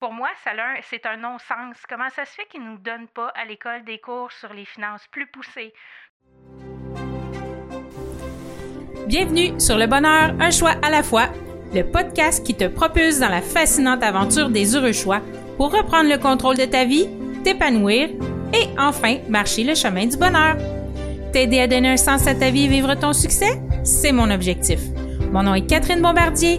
Pour moi, c'est un non-sens. Comment ça se fait qu'ils ne nous donnent pas à l'école des cours sur les finances plus poussés? Bienvenue sur Le Bonheur, un choix à la fois, le podcast qui te propulse dans la fascinante aventure des heureux choix pour reprendre le contrôle de ta vie, t'épanouir et enfin marcher le chemin du bonheur. T'aider à donner un sens à ta vie et vivre ton succès, c'est mon objectif. Mon nom est Catherine Bombardier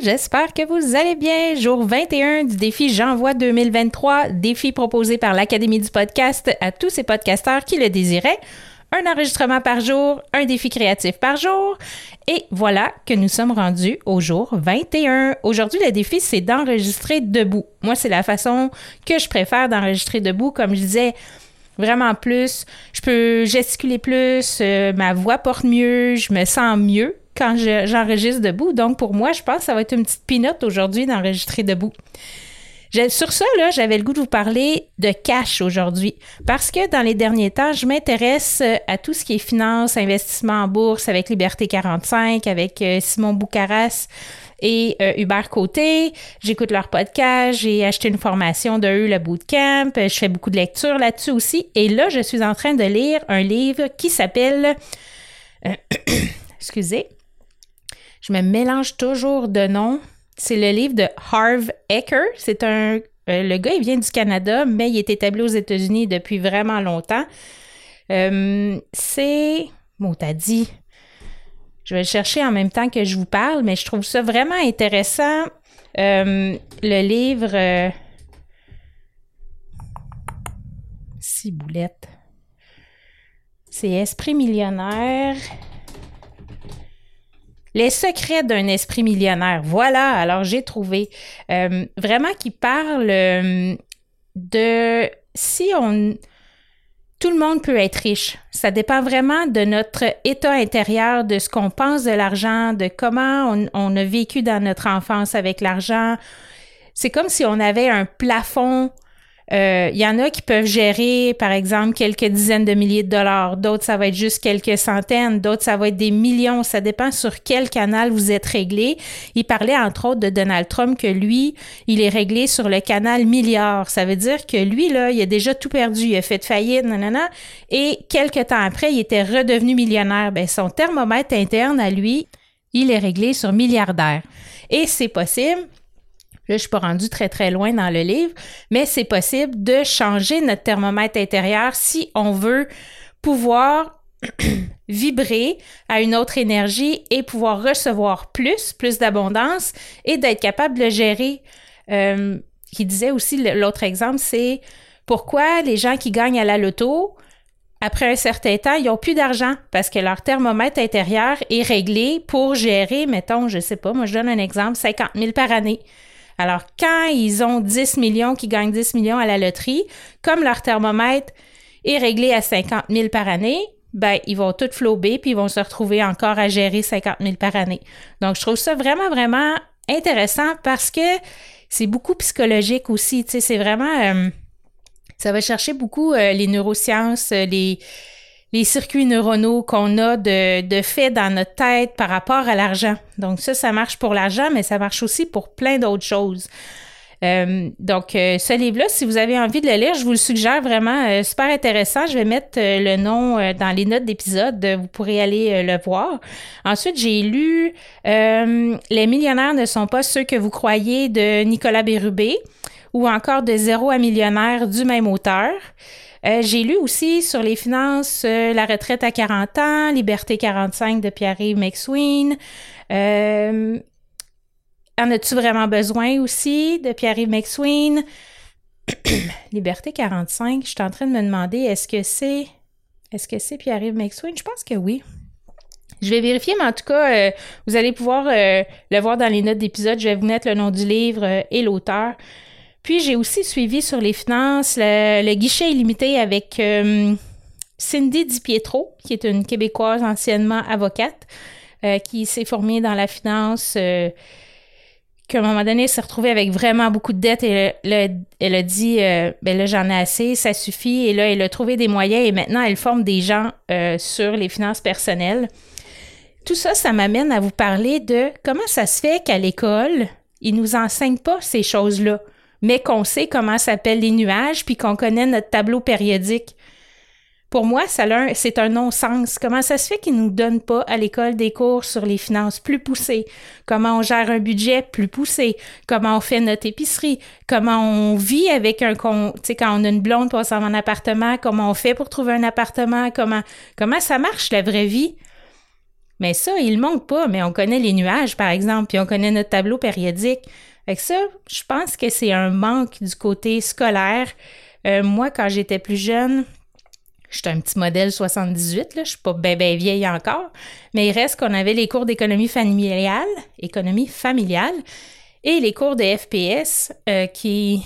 J'espère que vous allez bien. Jour 21 du défi J'envoie 2023, défi proposé par l'Académie du podcast à tous ces podcasteurs qui le désiraient. Un enregistrement par jour, un défi créatif par jour. Et voilà que nous sommes rendus au jour 21. Aujourd'hui, le défi, c'est d'enregistrer debout. Moi, c'est la façon que je préfère d'enregistrer debout. Comme je disais, vraiment plus. Je peux gesticuler plus, euh, ma voix porte mieux, je me sens mieux quand j'enregistre debout. Donc, pour moi, je pense que ça va être une petite pinote aujourd'hui d'enregistrer debout. Sur ça, là, j'avais le goût de vous parler de cash aujourd'hui parce que dans les derniers temps, je m'intéresse euh, à tout ce qui est finance, investissement en bourse avec Liberté 45, avec euh, Simon Boucaras et euh, Hubert Côté. J'écoute leur podcast, j'ai acheté une formation de eux, le bootcamp. Je fais beaucoup de lectures là-dessus aussi. Et là, je suis en train de lire un livre qui s'appelle... excusez je me mélange toujours de noms. C'est le livre de Harv Eker. C'est un. Euh, le gars, il vient du Canada, mais il est établi aux États-Unis depuis vraiment longtemps. Euh, c'est. Bon, t'as dit. Je vais le chercher en même temps que je vous parle, mais je trouve ça vraiment intéressant. Euh, le livre. Ciboulette. C'est Esprit millionnaire. Les secrets d'un esprit millionnaire. Voilà, alors j'ai trouvé euh, vraiment qui parle euh, de si on... Tout le monde peut être riche. Ça dépend vraiment de notre état intérieur, de ce qu'on pense de l'argent, de comment on, on, a vécu dans notre enfance avec l'argent. C'est comme si on avait un plafond il euh, y en a qui peuvent gérer, par exemple, quelques dizaines de milliers de dollars. D'autres, ça va être juste quelques centaines. D'autres, ça va être des millions. Ça dépend sur quel canal vous êtes réglé. Il parlait, entre autres, de Donald Trump que lui, il est réglé sur le canal milliard. Ça veut dire que lui, là, il a déjà tout perdu. Il a fait faillite, nanana. Et quelques temps après, il était redevenu millionnaire. Ben, son thermomètre interne à lui, il est réglé sur milliardaire. Et c'est possible Là, je suis pas rendue très, très loin dans le livre, mais c'est possible de changer notre thermomètre intérieur si on veut pouvoir vibrer à une autre énergie et pouvoir recevoir plus, plus d'abondance et d'être capable de gérer. Euh, qui disait aussi, l'autre exemple, c'est pourquoi les gens qui gagnent à la loto, après un certain temps, ils n'ont plus d'argent parce que leur thermomètre intérieur est réglé pour gérer, mettons, je sais pas, moi je donne un exemple, 50 000 par année. Alors, quand ils ont 10 millions, qui gagnent 10 millions à la loterie, comme leur thermomètre est réglé à 50 000 par année, ben, ils vont tout flober puis ils vont se retrouver encore à gérer 50 000 par année. Donc, je trouve ça vraiment, vraiment intéressant parce que c'est beaucoup psychologique aussi. Tu sais, c'est vraiment. Euh, ça va chercher beaucoup euh, les neurosciences, euh, les les circuits neuronaux qu'on a de, de fait dans notre tête par rapport à l'argent. Donc ça, ça marche pour l'argent, mais ça marche aussi pour plein d'autres choses. Euh, donc, euh, ce livre-là, si vous avez envie de le lire, je vous le suggère vraiment, euh, super intéressant. Je vais mettre le nom dans les notes d'épisode, vous pourrez aller le voir. Ensuite, j'ai lu Les millionnaires ne sont pas ceux que vous croyez de Nicolas Bérubé ou encore de Zéro à millionnaire du même auteur. Euh, j'ai lu aussi sur les finances euh, La retraite à 40 ans, Liberté 45 de Pierre-Yves McSween. Euh, en as-tu vraiment besoin aussi de Pierre-Yves McSween? Liberté 45, je suis en train de me demander, est-ce que c'est... Est-ce que c'est Pierre-Yves McSween? Je pense que oui. Je vais vérifier, mais en tout cas, vous allez pouvoir le voir dans les notes d'épisode. Je vais vous mettre le nom du livre et l'auteur. Puis j'ai aussi suivi sur les finances le, guichet illimité avec Cindy Di Pietro, qui est une Québécoise anciennement avocate, qui s'est formée dans la finance qu'à un moment donné, elle s'est retrouvée avec vraiment beaucoup de dettes et elle a dit ben là, j'en ai assez, ça suffit. Et là, elle a trouvé des moyens et maintenant, elle forme des gens sur les finances personnelles. Tout ça, ça m'amène à vous parler de comment ça se fait qu'à l'école, ils nous enseignent pas ces choses-là, mais qu'on sait comment s'appellent les nuages puis qu'on connaît notre tableau périodique. Pour moi, c'est un non-sens. Comment ça se fait qu'ils nous donnent pas à l'école des cours sur les finances plus poussés? Comment on gère un budget plus poussé? Comment on fait notre épicerie? Comment on vit avec un tu sais, quand on a une blonde pour en appartement? Comment on fait pour trouver un appartement? Comment, ça marche la vraie vie? Mais ça, il manque pas, mais on connaît les nuages, par exemple, puis on connaît notre tableau périodique. Avec ça, je pense que c'est un manque du côté scolaire. Euh, moi, quand j'étais plus jeune, j'étais un petit modèle 78, là, je suis pas bien ben vieille encore, mais il reste qu'on avait les cours d'économie familiale, économie familiale, et les cours de FPS euh, qui...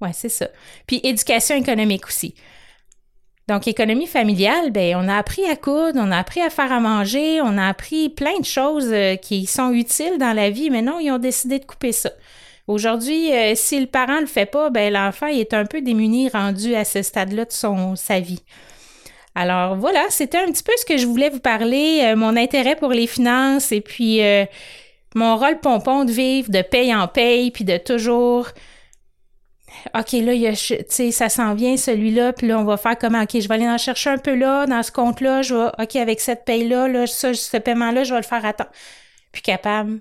Ouais, c'est ça. Puis éducation économique aussi. Donc, économie familiale, ben, on a appris à coudre, on a appris à faire à manger, on a appris plein de choses euh, qui sont utiles dans la vie, mais non, ils ont décidé de couper ça. Aujourd'hui, euh, si le parent le fait pas, ben, l'enfant est un peu démuni rendu à ce stade-là de son, sa vie. Alors voilà, c'était un petit peu ce que je voulais vous parler, euh, mon intérêt pour les finances et puis mon rôle pompon de vivre de paye en paye, puis de toujours OK, là, il y ça s'en vient, celui-là, puis là, on va faire comment? OK, je vais aller en chercher un peu là, dans ce compte-là, je vais, OK, avec cette paye-là, ce paiement-là, je vais le faire à temps. Puis capable.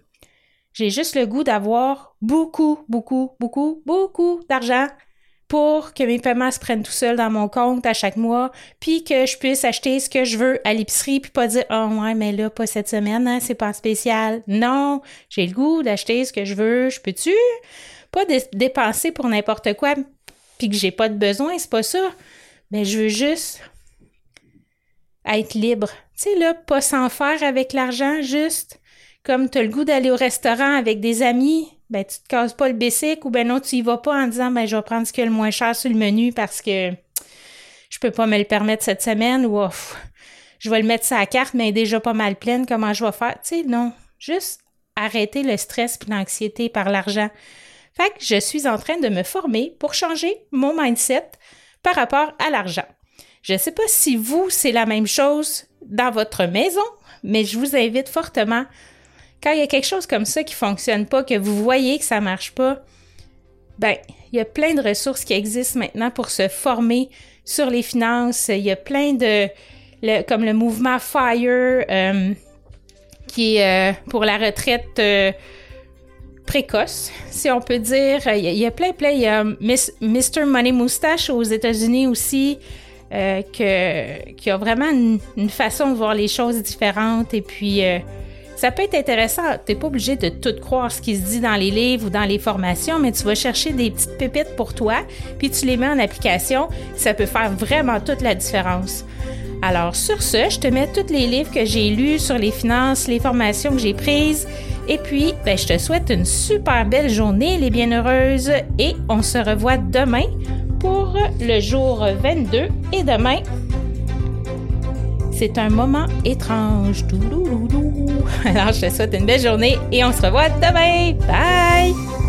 J'ai juste le goût d'avoir beaucoup, beaucoup, beaucoup, beaucoup d'argent pour que mes paiements se prennent tout seuls dans mon compte à chaque mois, puis que je puisse acheter ce que je veux à l'épicerie, puis pas dire oh ouais mais là pas cette semaine, hein, c'est pas spécial. Non, j'ai le goût d'acheter ce que je veux, je peux-tu? Pas dépenser pour n'importe quoi puis que j'ai pas de besoin, c'est pas ça. Mais je veux juste être libre. Tu sais, là, pas s'en faire avec l'argent, juste comme tu as le goût d'aller au restaurant avec des amis, ben tu te casses pas le bessic ou ben non, tu y vas pas en disant ben je vais prendre ce qui est le moins cher sur le menu parce que je peux pas me le permettre cette semaine ou je vais le mettre sur la carte mais déjà pas mal pleine, comment je vais faire? Tu sais, non. Juste arrêter le stress et l'anxiété par l'argent. Fait que je suis en train de me former pour changer mon mindset par rapport à l'argent. Je ne sais pas si vous, c'est la même chose dans votre maison, mais je vous invite fortement, quand il y a quelque chose comme ça qui ne fonctionne pas, que vous voyez que ça ne marche pas, ben, il y a plein de ressources qui existent maintenant pour se former sur les finances. Il y a plein de, comme le mouvement FIRE, euh, qui est euh, pour la retraite. Euh, précoce, si on peut dire. Il y, a plein, plein. Il y a Mr. Money Moustache aux États-Unis aussi, euh, que, qui a vraiment une, façon de voir les choses différentes. Et puis, euh, ça peut être intéressant. Tu n'es pas obligé de tout croire ce qui se dit dans les livres ou dans les formations, mais tu vas chercher des petites pépites pour toi, puis tu les mets en application. Ça peut faire vraiment toute la différence. Alors, sur ce, je te mets tous les livres que j'ai lus sur les finances, les formations que j'ai prises. Et puis, ben, je te souhaite une super belle journée, les bienheureuses, et on se revoit demain pour le jour 22. Et demain, c'est un moment étrange. Alors, je te souhaite une belle journée et on se revoit demain. Bye!